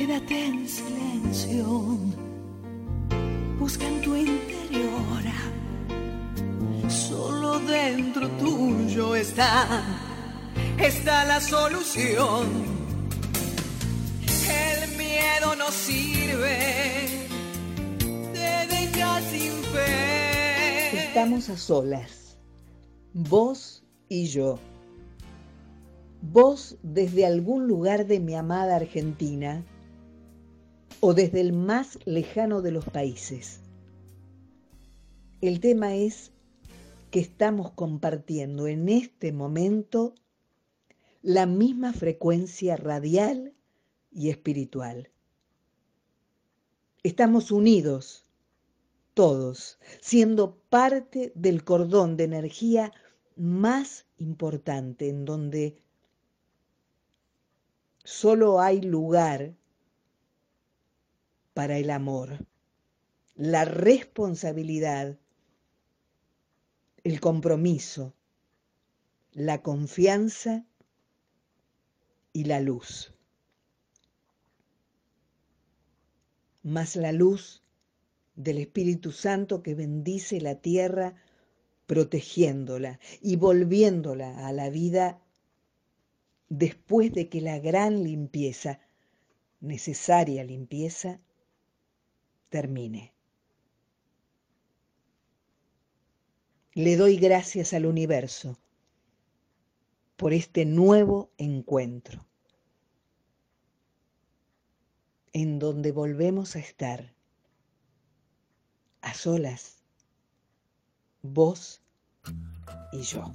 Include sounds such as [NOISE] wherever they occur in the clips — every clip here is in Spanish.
Quédate en silencio. Busca en tu interior. Solo dentro tuyo está, está la solución. El miedo no sirve, te deja sin fe. Estamos a solas, vos y yo. Vos desde algún lugar de mi amada Argentina o desde el más lejano de los países. El tema es que estamos compartiendo en este momento la misma frecuencia radial y espiritual. Estamos unidos, todos, siendo parte del cordón de energía más importante en donde solo hay lugar para el amor, la responsabilidad, el compromiso, la confianza y la luz. Más la luz del Espíritu Santo que bendice la tierra protegiéndola y volviéndola a la vida después de que la gran limpieza, necesaria limpieza, termine. Le doy gracias al universo por este nuevo encuentro, en donde volvemos a estar a solas, vos y yo.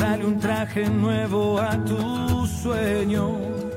Dale un traje nuevo a tus sueños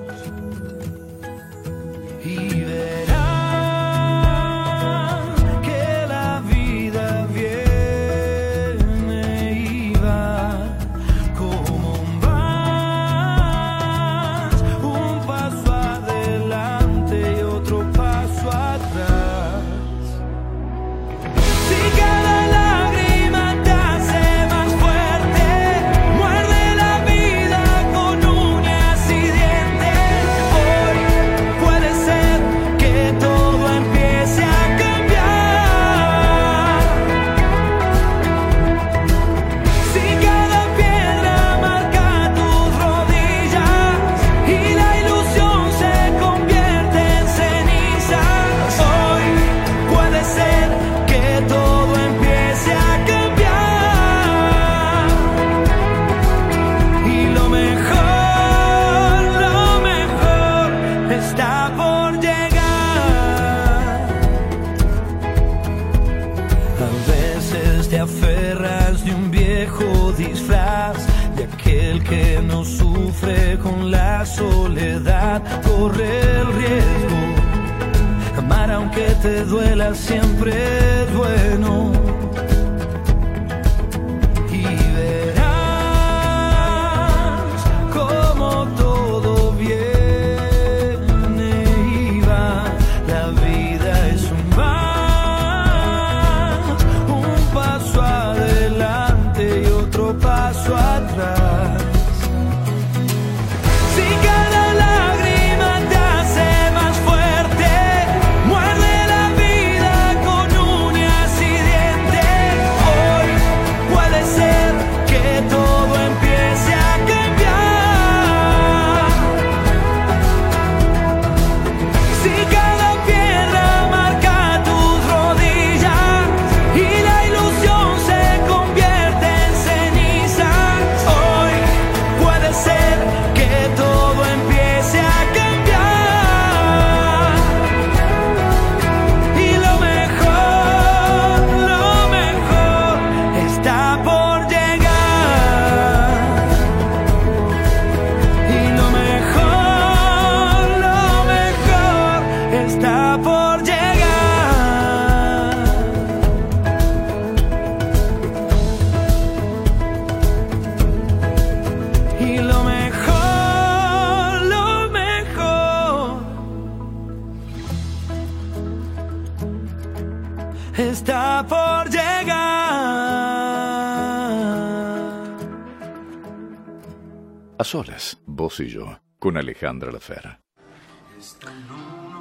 solas, vos y yo, con Alejandra Lafera.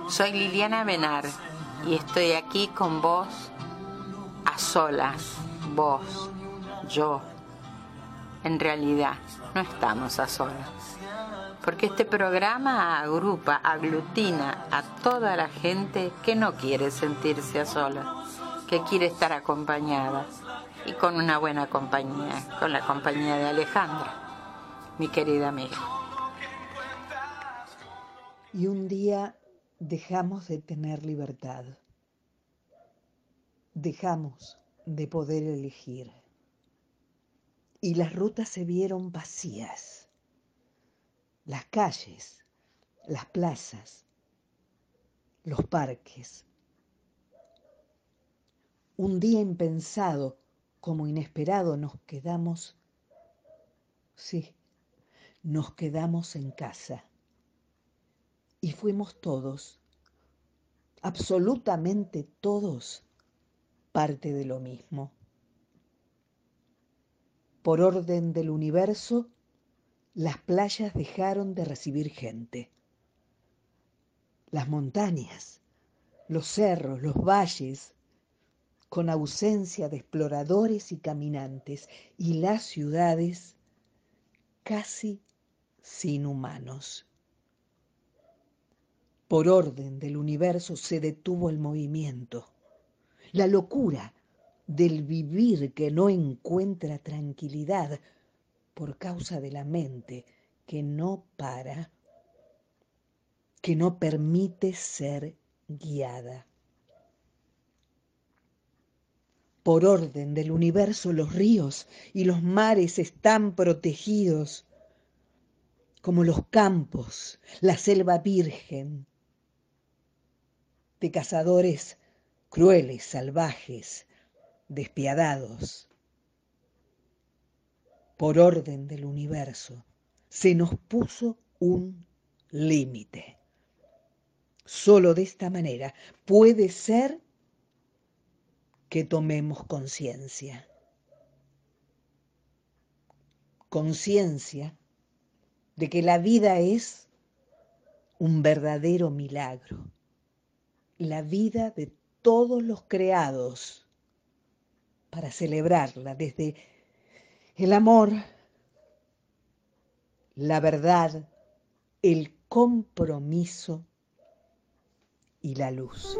Soy Liliana Benar y estoy aquí con vos a solas, vos, yo. En realidad, no estamos a solas. Porque este programa agrupa, aglutina a toda la gente que no quiere sentirse a solas, que quiere estar acompañada y con una buena compañía, con la compañía de Alejandra mi querida amiga. Y un día dejamos de tener libertad. Dejamos de poder elegir. Y las rutas se vieron vacías. Las calles, las plazas, los parques. Un día impensado, como inesperado, nos quedamos, sí, nos quedamos en casa. Y fuimos todos, absolutamente todos, parte de lo mismo. Por orden del universo, las playas dejaron de recibir gente. Las montañas, los cerros, los valles, con ausencia de exploradores y caminantes, y las ciudades casi sin humanos. Por orden del universo se detuvo el movimiento. La locura del vivir que no encuentra tranquilidad por causa de la mente que no para, que no permite ser guiada. Por orden del universo los ríos y los mares están protegidos como los campos, la selva virgen, de cazadores crueles, salvajes, despiadados. Por orden del universo, se nos puso un límite. Solo de esta manera puede ser que tomemos conciencia. Conciencia de que la vida es un verdadero milagro, la vida de todos los creados, para celebrarla desde el amor, la verdad, el compromiso y la luz.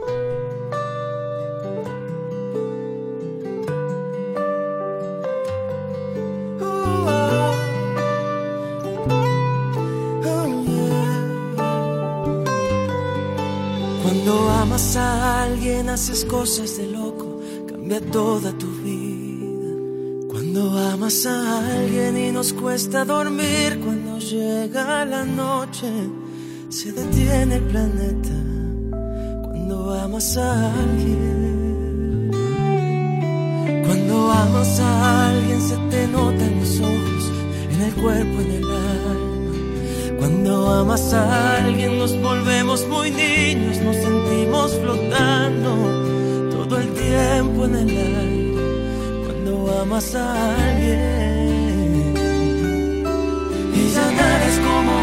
Amas a alguien, haces cosas de loco, cambia toda tu vida. Cuando amas a alguien y nos cuesta dormir, cuando llega la noche, se detiene el planeta. Cuando amas a alguien, cuando amas a alguien, se te nota en los ojos, en el cuerpo, en el cuando amas a alguien nos volvemos muy niños, nos sentimos flotando todo el tiempo en el aire. Cuando amas a alguien y ya nada es como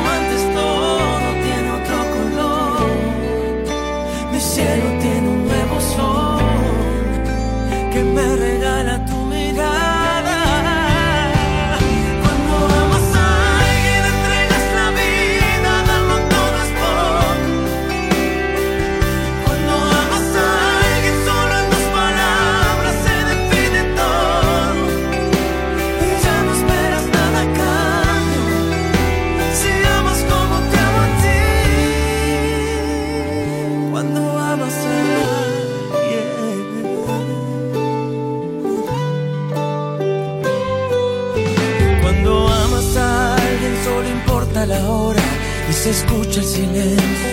se escucha el silencio.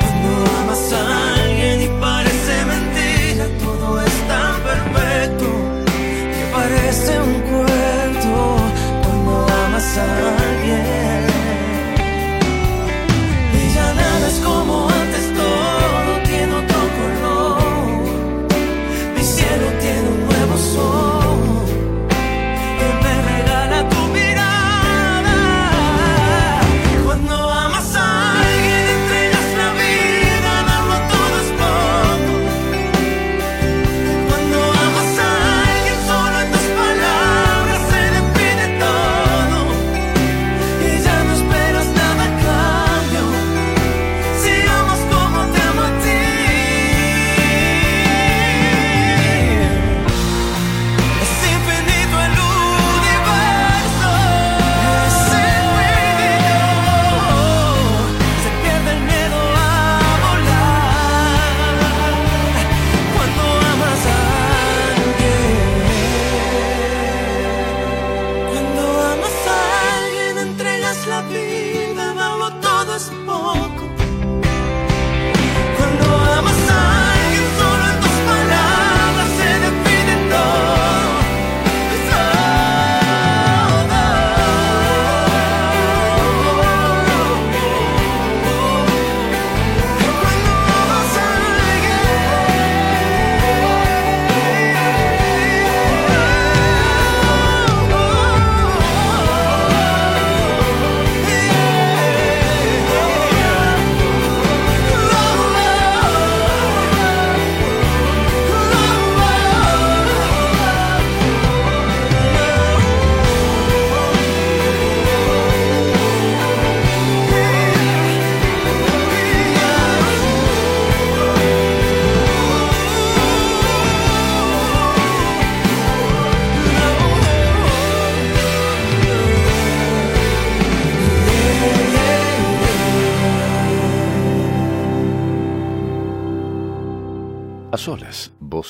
Cuando amas a alguien y parece mentira, todo es tan perfecto que parece un cuento. Cuando amas a alguien.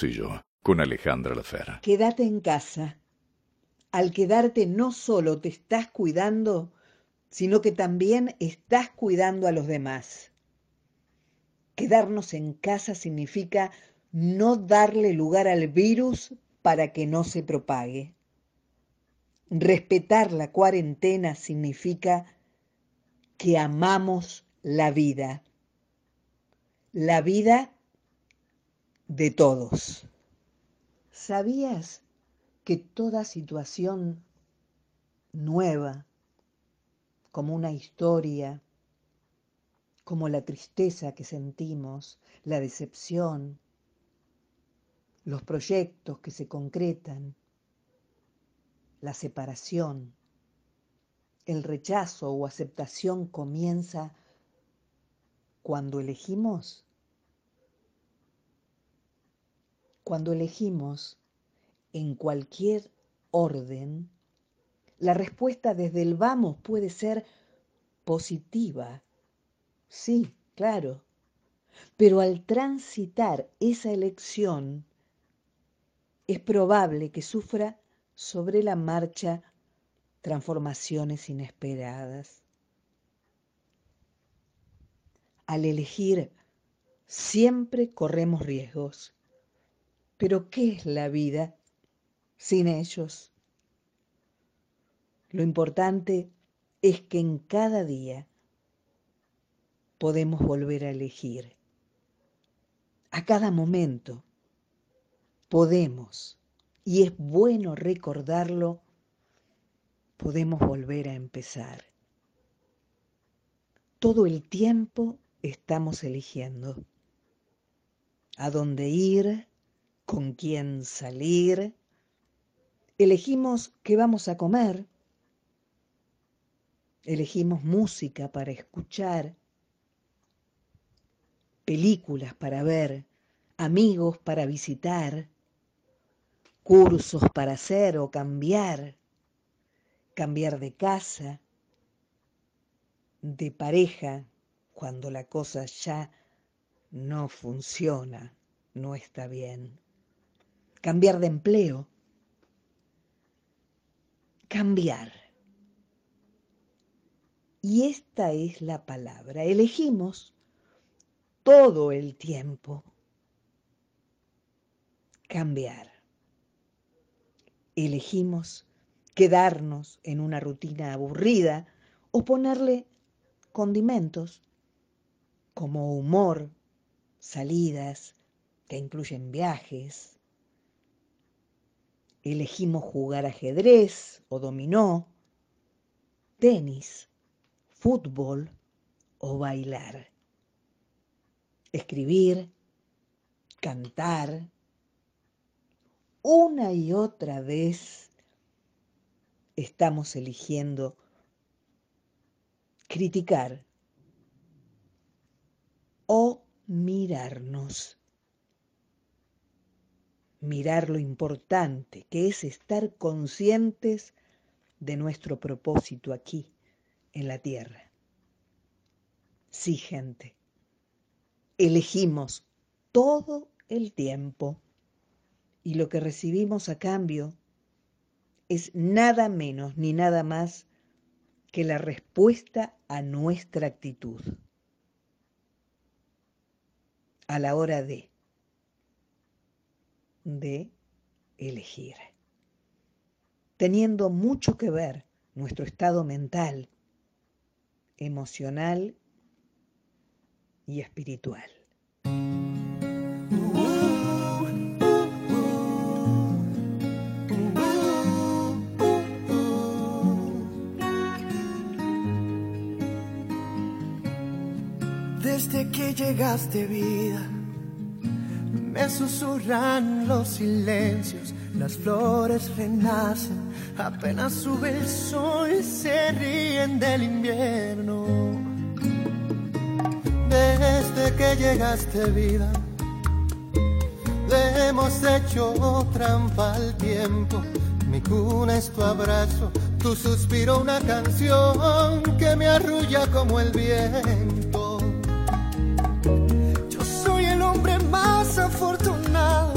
Yo, con Alejandra Lafera. Quédate en casa. Al quedarte no solo te estás cuidando, sino que también estás cuidando a los demás. Quedarnos en casa significa no darle lugar al virus para que no se propague. Respetar la cuarentena significa que amamos la vida. La vida de todos. ¿Sabías que toda situación nueva, como una historia, como la tristeza que sentimos, la decepción, los proyectos que se concretan, la separación, el rechazo o aceptación comienza cuando elegimos. Cuando elegimos en cualquier orden, la respuesta desde el vamos puede ser positiva. Sí, claro. Pero al transitar esa elección, es probable que sufra sobre la marcha transformaciones inesperadas. Al elegir, siempre corremos riesgos. Pero ¿qué es la vida sin ellos? Lo importante es que en cada día podemos volver a elegir. A cada momento podemos, y es bueno recordarlo, podemos volver a empezar. Todo el tiempo estamos eligiendo a dónde ir, con quién salir. Elegimos qué vamos a comer. Elegimos música para escuchar, películas para ver, amigos para visitar. Cursos para hacer o cambiar, cambiar de casa, de pareja, cuando la cosa ya no funciona, no está bien, cambiar de empleo, cambiar. Y esta es la palabra. Elegimos todo el tiempo cambiar elegimos quedarnos en una rutina aburrida o ponerle condimentos como humor, salidas que incluyen viajes. Elegimos jugar ajedrez o dominó, tenis, fútbol o bailar. Escribir, cantar, una y otra vez estamos eligiendo criticar o mirarnos. Mirar lo importante que es estar conscientes de nuestro propósito aquí, en la tierra. Sí, gente, elegimos todo el tiempo y lo que recibimos a cambio es nada menos ni nada más que la respuesta a nuestra actitud a la hora de de elegir. Teniendo mucho que ver nuestro estado mental emocional y espiritual. Desde que llegaste vida, me susurran los silencios, las flores renacen, apenas sube el sol, se ríen del invierno. Desde que llegaste vida, le hemos hecho trampa al tiempo. Mi cuna es tu abrazo, tu suspiro una canción que me arrulla como el viento. afortunado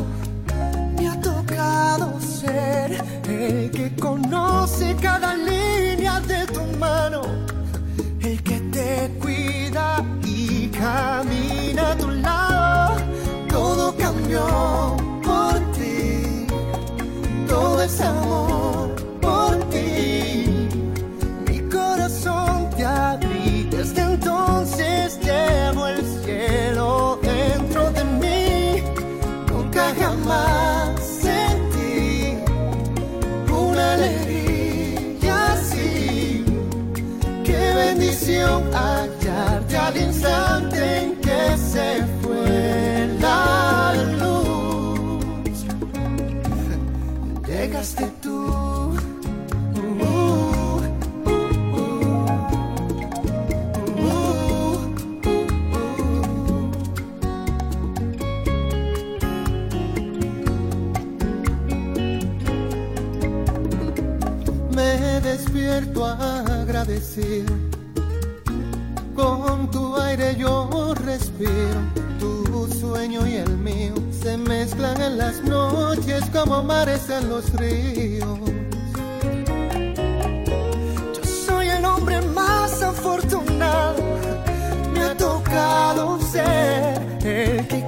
me ha tocado ser el que conoce cada libro Con tu aire yo respiro, tu sueño y el mío se mezclan en las noches como mares en los ríos. Yo soy el hombre más afortunado, me ha tocado ser el que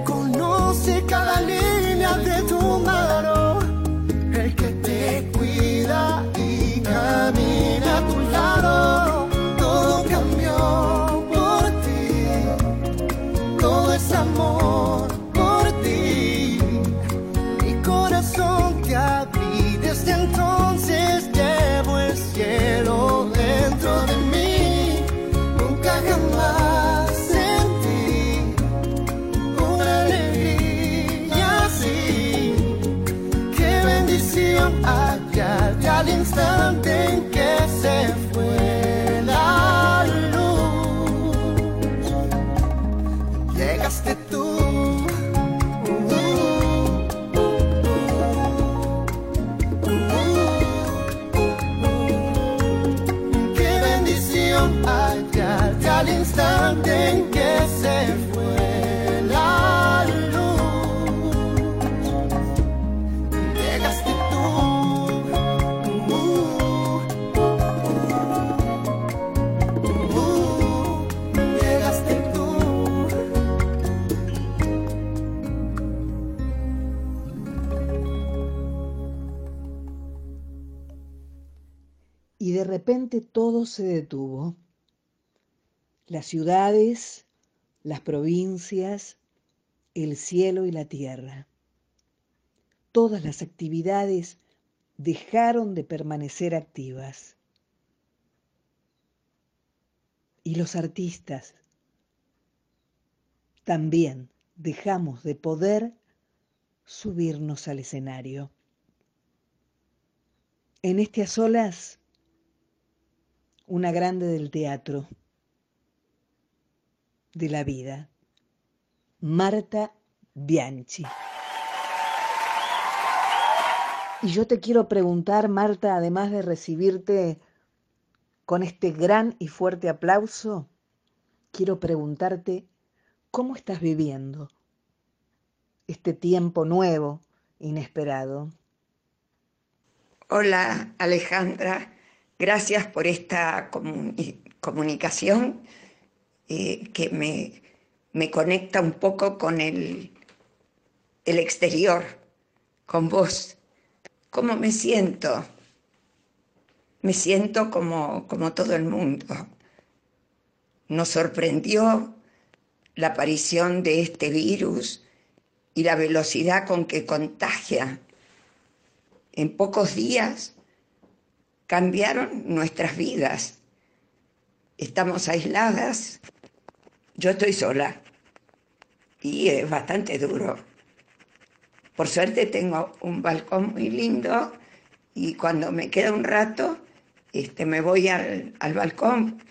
de repente todo se detuvo. Las ciudades, las provincias, el cielo y la tierra. Todas las actividades dejaron de permanecer activas. Y los artistas también dejamos de poder subirnos al escenario. En este a solas, una grande del teatro, de la vida, Marta Bianchi. Y yo te quiero preguntar, Marta, además de recibirte con este gran y fuerte aplauso, quiero preguntarte cómo estás viviendo este tiempo nuevo, inesperado. Hola Alejandra, gracias por esta comuni- comunicación eh, que me, me conecta un poco con el, el exterior, con vos. ¿Cómo me siento? Me siento como, como todo el mundo. Nos sorprendió la aparición de este virus y la velocidad con que contagia en pocos días cambiaron nuestras vidas. Estamos aisladas, yo estoy sola y es bastante duro. Por suerte tengo un balcón muy lindo y cuando me queda un rato, este, me voy al, al balcón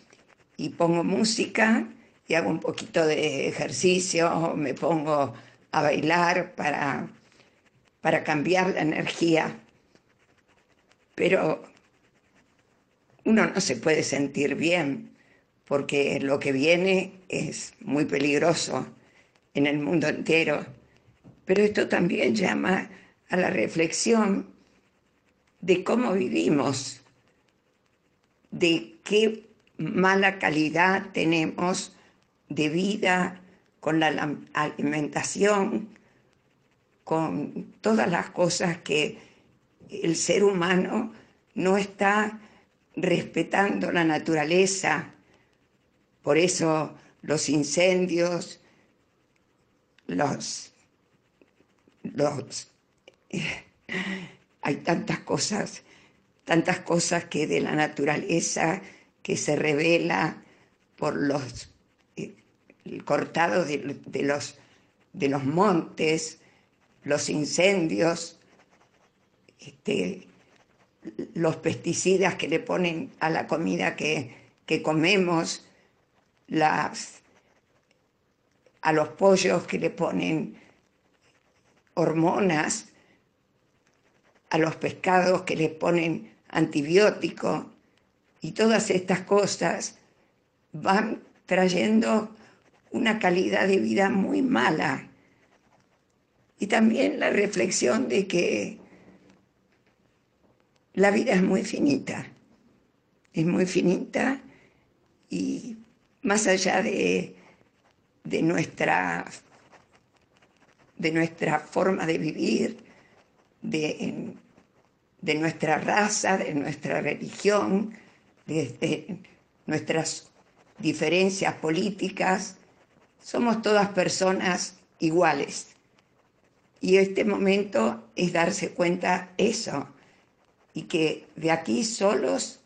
y pongo música y hago un poquito de ejercicio, me pongo a bailar para, para cambiar la energía. Pero uno no se puede sentir bien porque lo que viene es muy peligroso en el mundo entero. Pero esto también llama a la reflexión de cómo vivimos, de qué mala calidad tenemos de vida con la alimentación, con todas las cosas que el ser humano no está respetando la naturaleza. Por eso los incendios, los, los [LAUGHS] hay tantas cosas, tantas cosas que de la naturaleza que se revela por los eh, el cortado de, los, de los montes, los incendios, este, los pesticidas que le ponen a la comida que, que comemos, las, a los pollos que le ponen hormonas, a los pescados que les ponen antibióticos y todas estas cosas van trayendo una calidad de vida muy mala. Y también la reflexión de que la vida es muy finita, es muy finita y más allá de, de, nuestra, de nuestra forma de vivir, de, de nuestra raza, de nuestra religión, de, nuestras diferencias políticas, somos todas personas iguales. Y este momento es darse cuenta eso, y que de aquí solos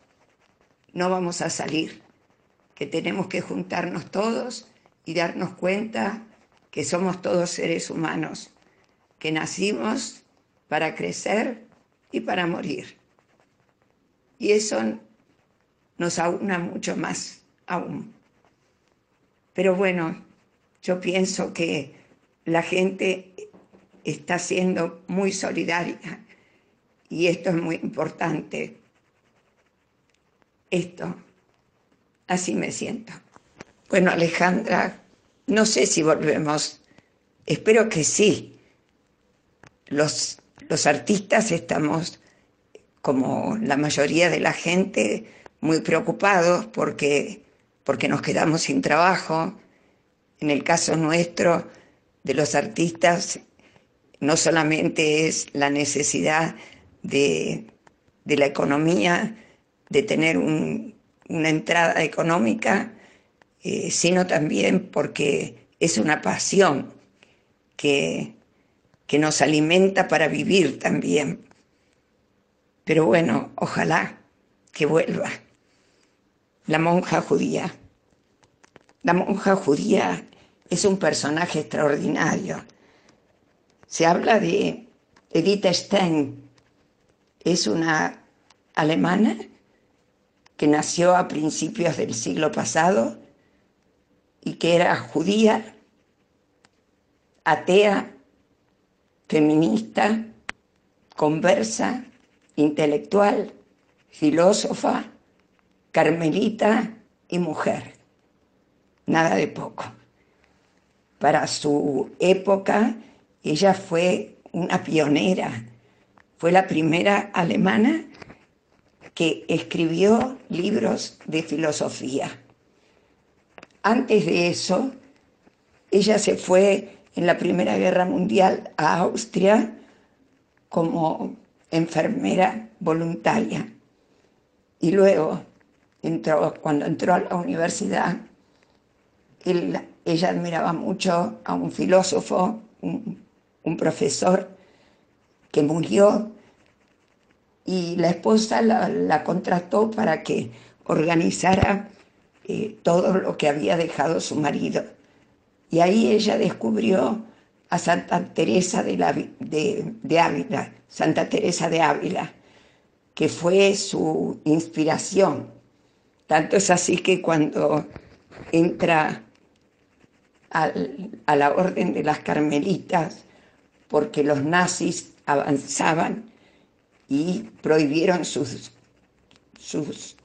no vamos a salir, que tenemos que juntarnos todos y darnos cuenta que somos todos seres humanos, que nacimos para crecer y para morir. Y eso nos aúna mucho más aún. Pero bueno, yo pienso que la gente está siendo muy solidaria y esto es muy importante. Esto, así me siento. Bueno, Alejandra, no sé si volvemos. Espero que sí. Los, los artistas estamos, como la mayoría de la gente, muy preocupados porque, porque nos quedamos sin trabajo. En el caso nuestro, de los artistas, no solamente es la necesidad de, la economía, de tener una entrada económica, eh, sino también porque es una pasión que, que nos alimenta para vivir también. Pero bueno, ojalá que vuelva la monja judía. La monja judía es un personaje extraordinario. Se habla de Edith Stein, es una alemana que nació a principios del siglo pasado y que era judía, atea, feminista, conversa, intelectual, filósofa, carmelita y mujer. Nada de poco. Para su época, ella fue una pionera fue la primera alemana que escribió libros de filosofía. Antes de eso, ella se fue en la Primera Guerra Mundial a Austria como enfermera voluntaria. Y luego, cuando entró a la universidad, ella admiraba mucho a un filósofo, un profesor que murió y la esposa la, contrató para que organizara eh, todo lo que había dejado su marido. Y ahí ella descubrió a Santa Teresa de, la, de, Ávila, Santa Teresa de Ávila, que fue su inspiración. Tanto es así que cuando entra a la orden de las carmelitas, porque los nazis avanzaban y prohibieron sus, sus,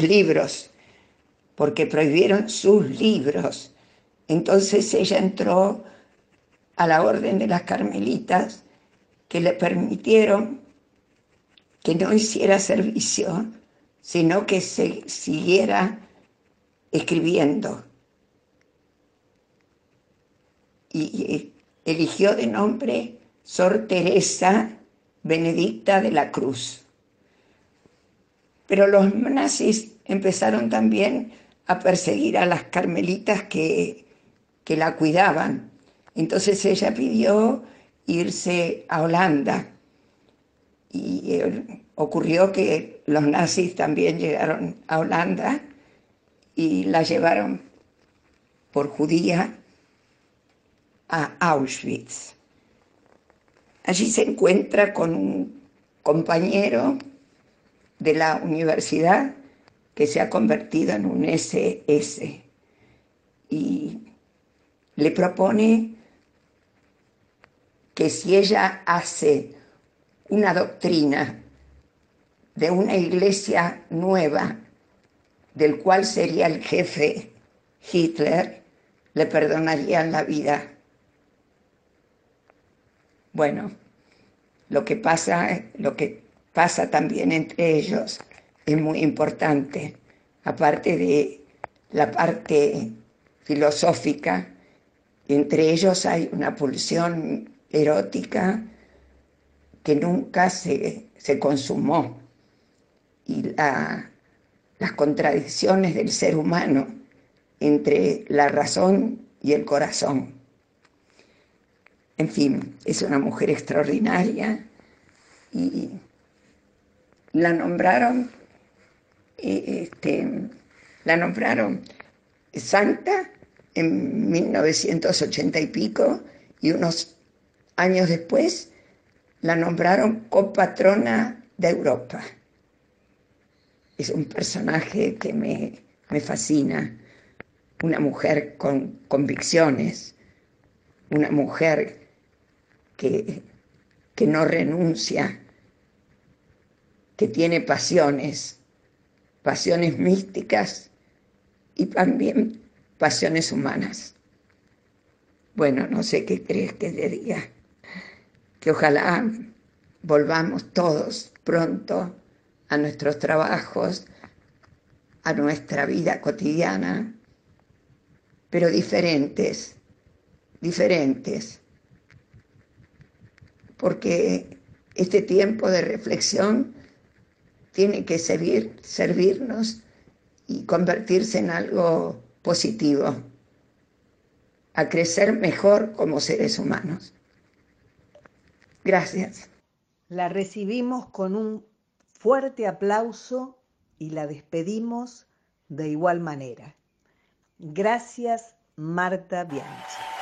libros, porque prohibieron sus libros. Entonces ella entró a la orden de las carmelitas que le permitieron que no hiciera servicio, sino que se siguiera escribiendo. Y eligió de nombre Sor Teresa Benedicta de la Cruz. Pero los nazis empezaron también a perseguir a las carmelitas que, que la cuidaban. Entonces ella pidió irse a Holanda y eh, ocurrió que los nazis también llegaron a Holanda y la llevaron por judía a Auschwitz. Allí se encuentra con un compañero de la universidad que se ha convertido en un SS y le propone que si ella hace una doctrina de una iglesia nueva, del cual sería el jefe Hitler, le perdonarían la vida. Bueno, lo que pasa, lo que pasa también entre ellos es muy importante, aparte de la parte filosófica, entre ellos hay una pulsión erótica que nunca se, se consumó y las contradicciones del ser humano entre la razón y el corazón. En fin, es una mujer extraordinaria y la nombraron, este, la nombraron santa en 1980 y pico y unos años después la nombraron copatrona de Europa. Es un personaje que me, me fascina, una mujer con convicciones, una mujer que, que no renuncia, que tiene pasiones, pasiones místicas y también pasiones humanas. Bueno, no sé qué crees que te diga que ojalá volvamos todos pronto a nuestros trabajos, a nuestra vida cotidiana, pero diferentes, diferentes, porque este tiempo de reflexión tiene que servir, servirnos y convertirse en algo positivo, a crecer mejor como seres humanos. Gracias. La recibimos con un fuerte aplauso y la despedimos de igual manera. Gracias, Marta Bianchi.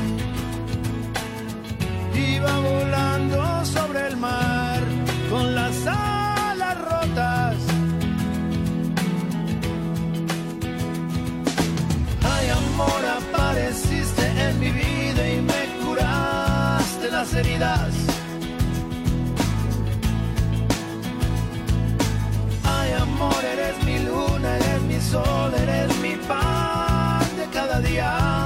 iba volando sobre el mar con las alas rotas. Ay, amor, apareciste en mi vida y me curaste las heridas. Ay, amor, eres mi luna, eres mi sol, eres mi pan de cada día.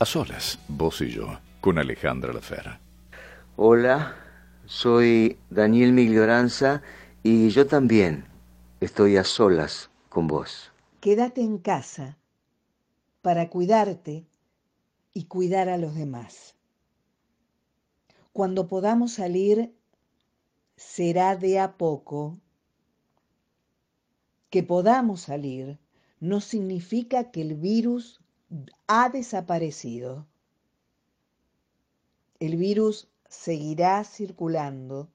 A solas, vos y yo, con Alejandra Lafera. Hola, soy Daniel Miglioranza y yo también estoy a solas con vos. Quédate en casa para cuidarte y cuidar a los demás. Cuando podamos salir, será de a poco. Que podamos salir no significa que el virus ha desaparecido. El virus seguirá circulando,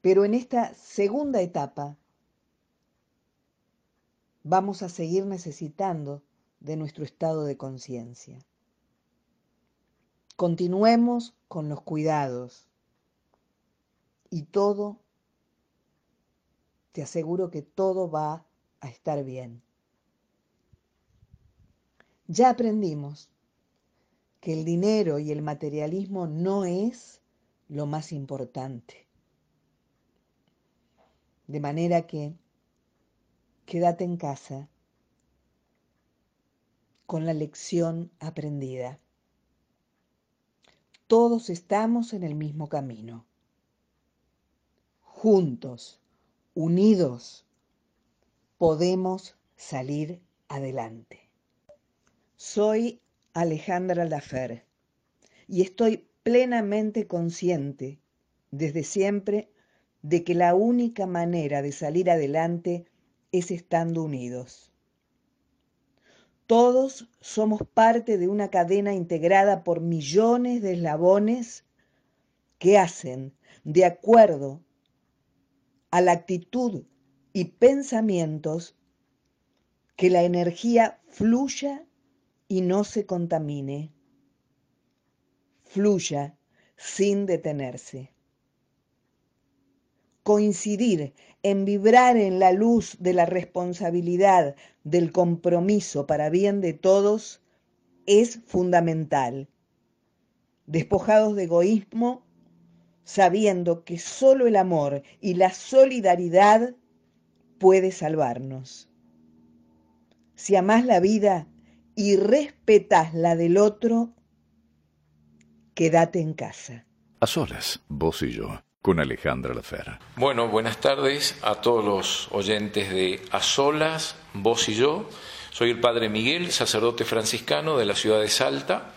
pero en esta segunda etapa vamos a seguir necesitando de nuestro estado de conciencia. Continuemos con los cuidados y todo, te aseguro que todo va a estar bien. Ya aprendimos que el dinero y el materialismo no es lo más importante. De manera que quédate en casa con la lección aprendida. Todos estamos en el mismo camino. Juntos, unidos, podemos salir adelante. Soy Alejandra Lafer y estoy plenamente consciente desde siempre de que la única manera de salir adelante es estando unidos. Todos somos parte de una cadena integrada por millones de eslabones que hacen, de acuerdo a la actitud y pensamientos, que la energía fluya y no se contamine. Fluya sin detenerse. Coincidir en vibrar en la luz de la responsabilidad, del compromiso para bien de todos, es fundamental. Despojados de egoísmo, sabiendo que solo el amor y la solidaridad puede salvarnos. Si amás la vida y respetas la del otro, quédate en casa. A solas, vos y yo, con Alejandra Lafera. Bueno, buenas tardes a todos los oyentes de A Solas, vos y yo. Soy el padre Miguel, sacerdote franciscano de la ciudad de Salta.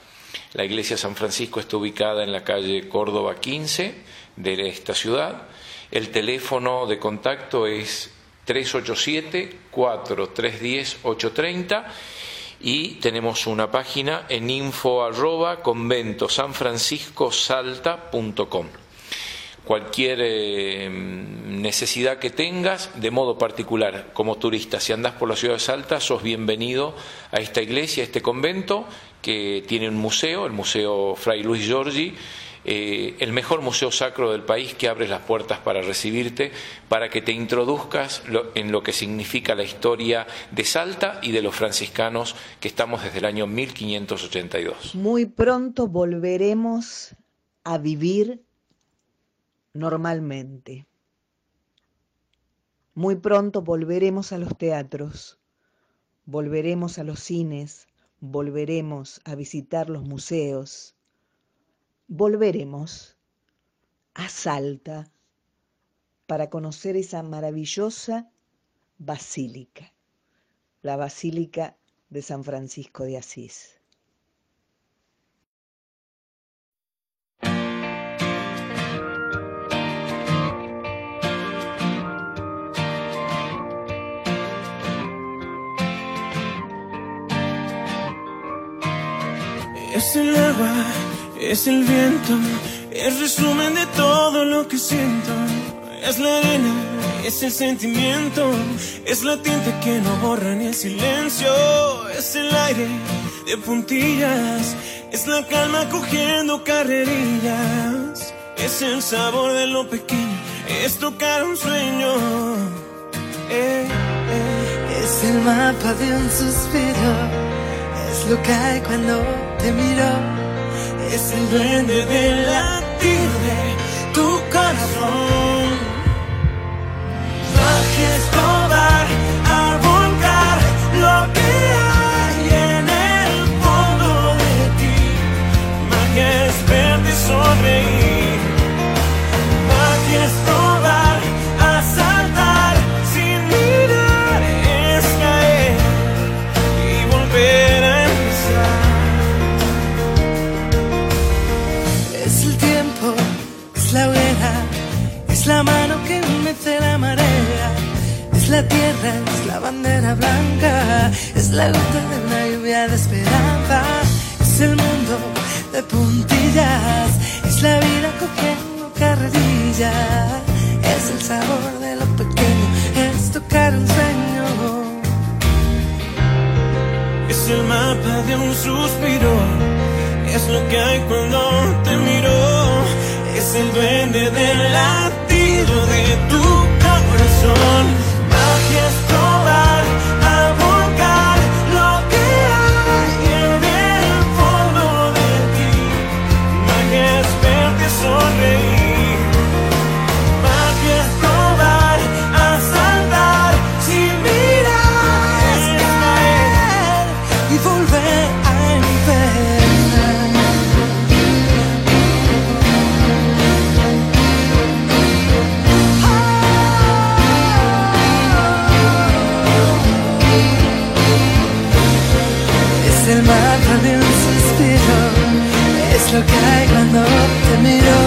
La iglesia San Francisco está ubicada en la calle Córdoba 15 de esta ciudad. El teléfono de contacto es 387-4310-830 y tenemos una página en info arroba conventosanfranciscosalta.com. Cualquier eh, necesidad que tengas, de modo particular, como turista, si andas por la ciudad de Salta, sos bienvenido a esta iglesia, a este convento, que tiene un museo, el Museo Fray Luis Giorgi, eh, el mejor museo sacro del país que abre las puertas para recibirte, para que te introduzcas en lo que significa la historia de Salta y de los franciscanos que estamos desde el año 1582. Muy pronto volveremos a vivir normalmente. Muy pronto volveremos a los teatros, volveremos a los cines, volveremos a visitar los museos volveremos a Salta para conocer esa maravillosa basílica, la Basílica de San Francisco de Asís. Es el viento, es resumen de todo lo que siento. Es la arena, es el sentimiento, es la tinta que no borra ni el silencio. Es el aire de puntillas, es la calma cogiendo carrerillas. Es el sabor de lo pequeño, es tocar un sueño. Eh, eh. Es el mapa de un suspiro, es lo que hay cuando te miro es el duende de tu corazón. Es la gota de una lluvia de esperanza, es el mundo de puntillas, es la vida cogiendo carrerillas, es el sabor de lo pequeño, es tocar un sueño. Es el mapa de un suspiro, es lo que hay cuando te miro, es el duende del latido de tu corazón. Es lo que hay cuando te miro,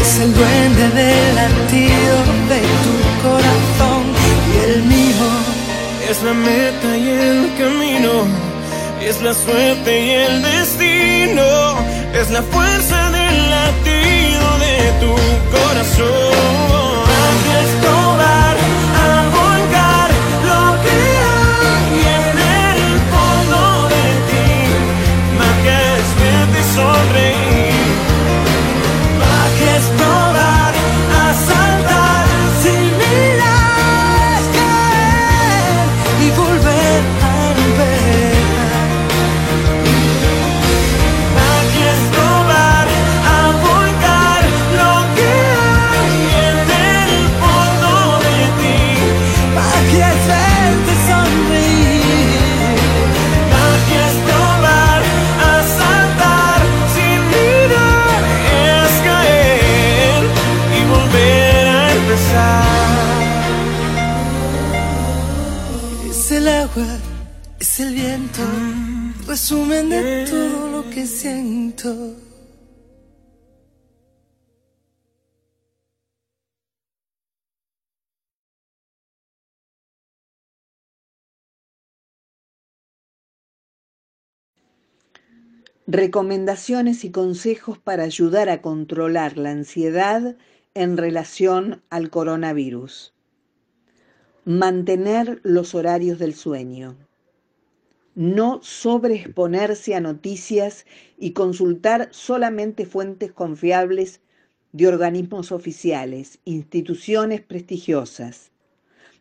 es el duende del latido de tu corazón y el mío. Es la meta y el camino, es la suerte y el destino, es la fuerza del latido de tu corazón. Magia es Recomendaciones y consejos para ayudar a controlar la ansiedad en relación al coronavirus. Mantener los horarios del sueño. No sobreexponerse a noticias y consultar solamente fuentes confiables de organismos oficiales, instituciones prestigiosas.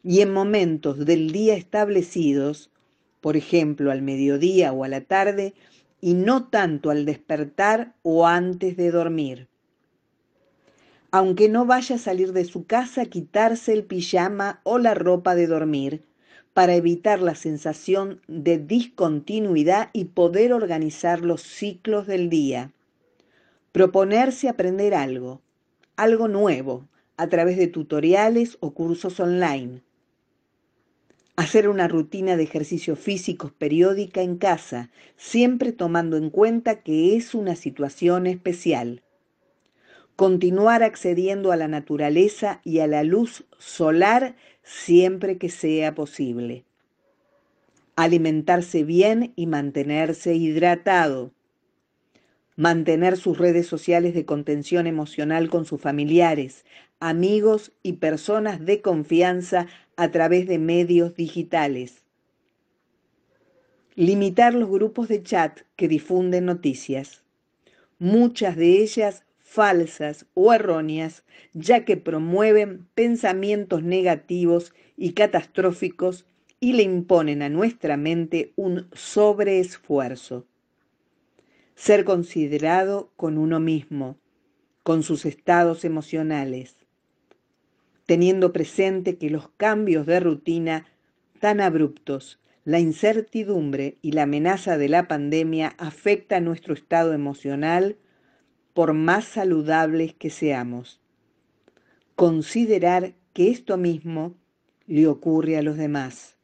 Y en momentos del día establecidos, por ejemplo al mediodía o a la tarde, y no tanto al despertar o antes de dormir. Aunque no vaya a salir de su casa, quitarse el pijama o la ropa de dormir para evitar la sensación de discontinuidad y poder organizar los ciclos del día. Proponerse aprender algo, algo nuevo, a través de tutoriales o cursos online Hacer una rutina de ejercicios físicos periódica en casa, siempre tomando en cuenta que es una situación especial. Continuar accediendo a la naturaleza y a la luz solar siempre que sea posible. Alimentarse bien y mantenerse hidratado. Mantener sus redes sociales de contención emocional con sus familiares, amigos y personas de confianza a través de medios digitales. Limitar los grupos de chat que difunden noticias, muchas de ellas falsas o erróneas, ya que promueven pensamientos negativos y catastróficos y le imponen a nuestra mente un sobreesfuerzo. Ser considerado con uno mismo, con sus estados emocionales, teniendo presente que los cambios de rutina tan abruptos, la incertidumbre y la amenaza de la pandemia afectan nuestro estado emocional por más saludables que seamos. Considerar que esto mismo le ocurre a los demás.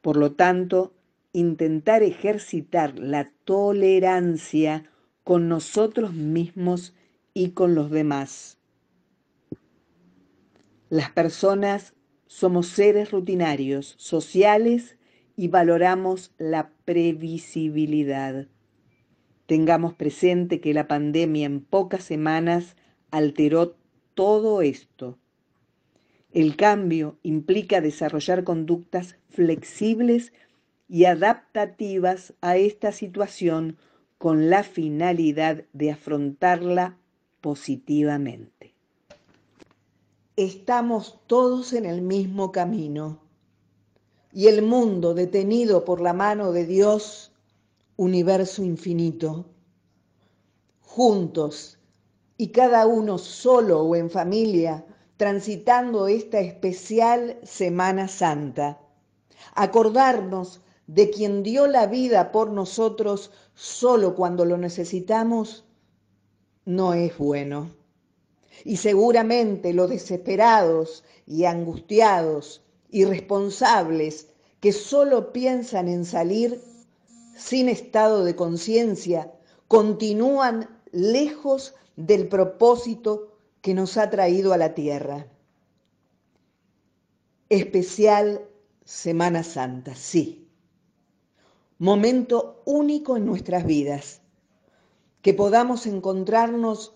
Por lo tanto, intentar ejercitar la tolerancia con nosotros mismos y con los demás. Las personas somos seres rutinarios, sociales y valoramos la previsibilidad. Tengamos presente que la pandemia en pocas semanas alteró todo esto. El cambio implica desarrollar conductas flexibles y adaptativas a esta situación con la finalidad de afrontarla positivamente. Estamos todos en el mismo camino y el mundo detenido por la mano de Dios, universo infinito. Juntos y cada uno solo o en familia, transitando esta especial Semana Santa. Acordarnos de quien dio la vida por nosotros solo cuando lo necesitamos no es bueno y seguramente los desesperados y angustiados, irresponsables, que solo piensan en salir sin estado de conciencia, continúan lejos del propósito que nos ha traído a la tierra. Especial Semana Santa, sí. Momento único en nuestras vidas. Que podamos encontrarnos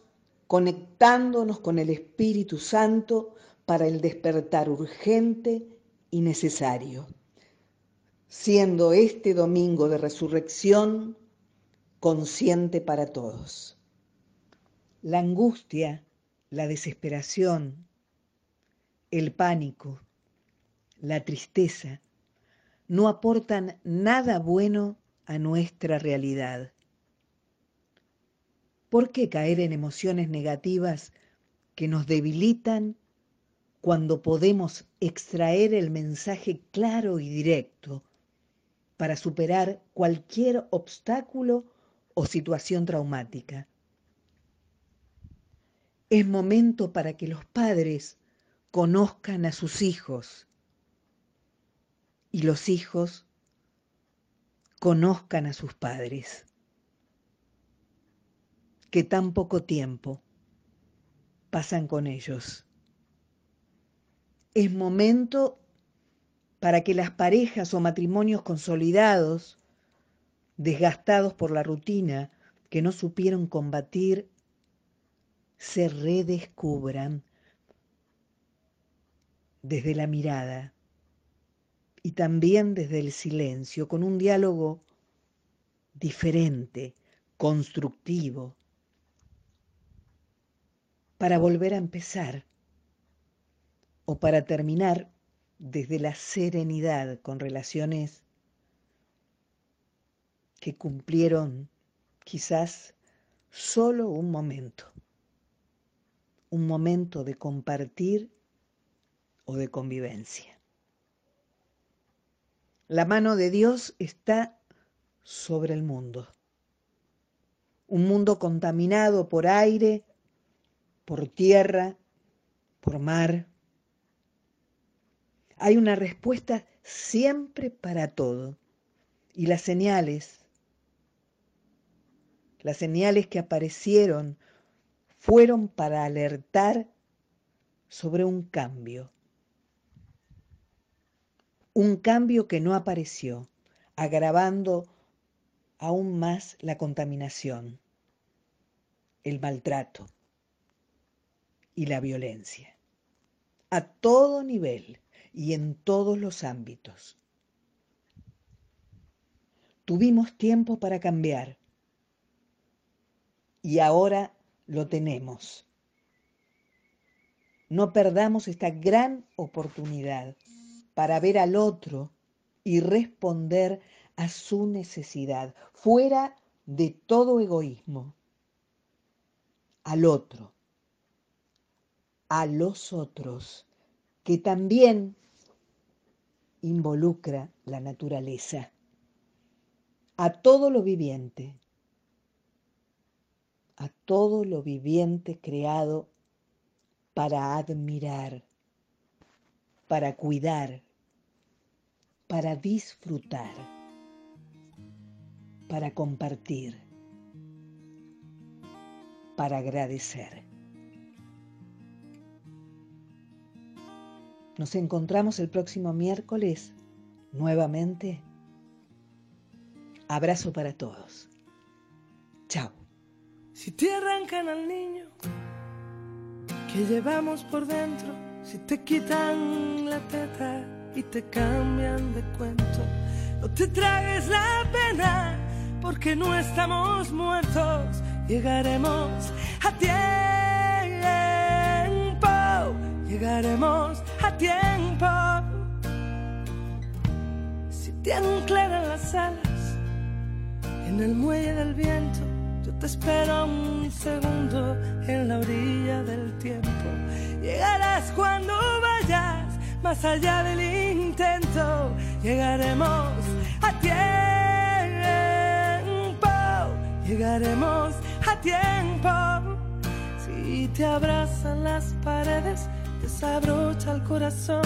conectándonos con el Espíritu Santo para el despertar urgente y necesario, siendo este domingo de resurrección consciente para todos. La angustia, la desesperación, el pánico, la tristeza, no aportan nada bueno a nuestra realidad. ¿Por qué caer en emociones negativas que nos debilitan cuando podemos extraer el mensaje claro y directo para superar cualquier obstáculo o situación traumática? Es momento para que los padres conozcan a sus hijos y los hijos conozcan a sus padres, que tan poco tiempo pasan con ellos. Es momento para que las parejas o matrimonios consolidados, desgastados por la rutina, que no supieron combatir, se redescubran desde la mirada y también desde el silencio, con un diálogo diferente, constructivo, para volver a empezar o para terminar desde la serenidad con relaciones que cumplieron quizás solo un momento, un momento de compartir o de convivencia. La mano de Dios está sobre el mundo. Un mundo contaminado por aire, por tierra, por mar. Hay una respuesta siempre para todo. Y las señales, las señales que aparecieron fueron para alertar sobre un cambio. Un cambio que no apareció, agravando aún más la contaminación, el maltrato y la violencia, a todo nivel y en todos los ámbitos. Tuvimos tiempo para cambiar y ahora lo tenemos. No perdamos esta gran oportunidad para ver al otro y responder a su necesidad, fuera de todo egoísmo, al otro, a los otros, que también involucra la naturaleza, a todo lo viviente, a todo lo viviente creado para admirar, para cuidar, para disfrutar, para compartir, para agradecer. Nos encontramos el próximo miércoles nuevamente. Abrazo para todos. Chao. Si te arrancan al niño que llevamos por dentro, si te quitan la teta y te cambian de cuento, no te tragues la pena porque no estamos muertos, llegaremos a tiempo, llegaremos a tiempo. Si te anclaran las alas en el muelle del viento, yo te espero un segundo en la orilla del tiempo. Llegarás cuando vayas más allá del intento. Llegaremos a tiempo. Llegaremos a tiempo. Si te abrazan las paredes, desabrocha el corazón.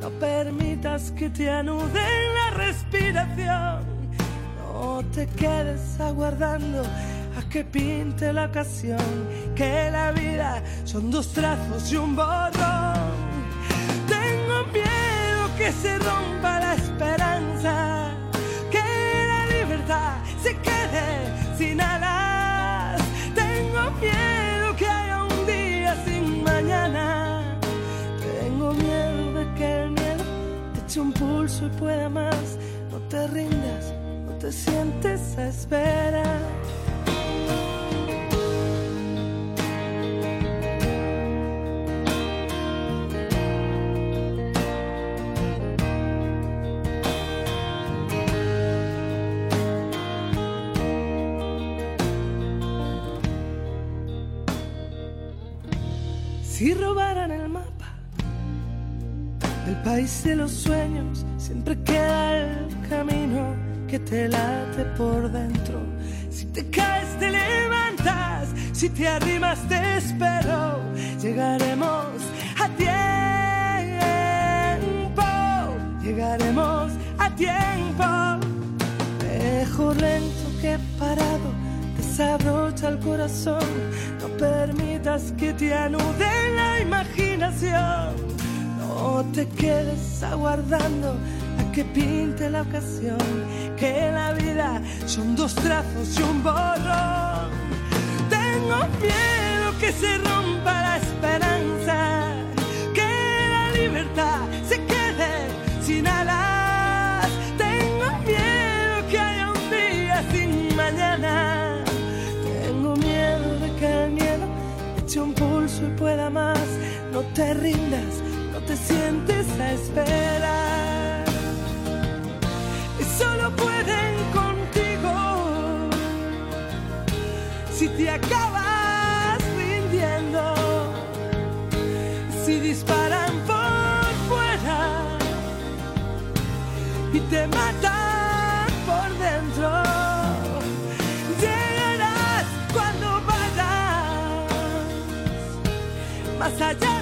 No permitas que te anuden la respiración. No te quedes aguardando a que pinte la ocasión, que la vida son dos trazos y un borrón. Tengo miedo que se rompa la esperanza, que la libertad se quede sin alas. Eche un pulso y pueda más. No te rindas, no te sientes a esperar. Si robaran el mapa del país de los sueños, siempre queda el camino que te late por dentro. Si te caes, te levantas. Si te arrimas, te espero. Llegaremos a tiempo. Llegaremos a tiempo. amor lento que parado desabrocha el corazón. No permitas que te anude la imaginación. No te quedes aguardando a que pinte la ocasión. Que la vida son dos trazos y un borrón. Tengo miedo que se rompa la esperanza. Que la libertad se quede sin alas. Tengo miedo que haya un día sin mañana. Tengo miedo de que el miedo eche un pulso y pueda más. No te rindas, sientes a esperar. Y solo pueden contigo si te acabas rindiendo. Si disparan por fuera y te matan por dentro. Llegarás cuando vayas más allá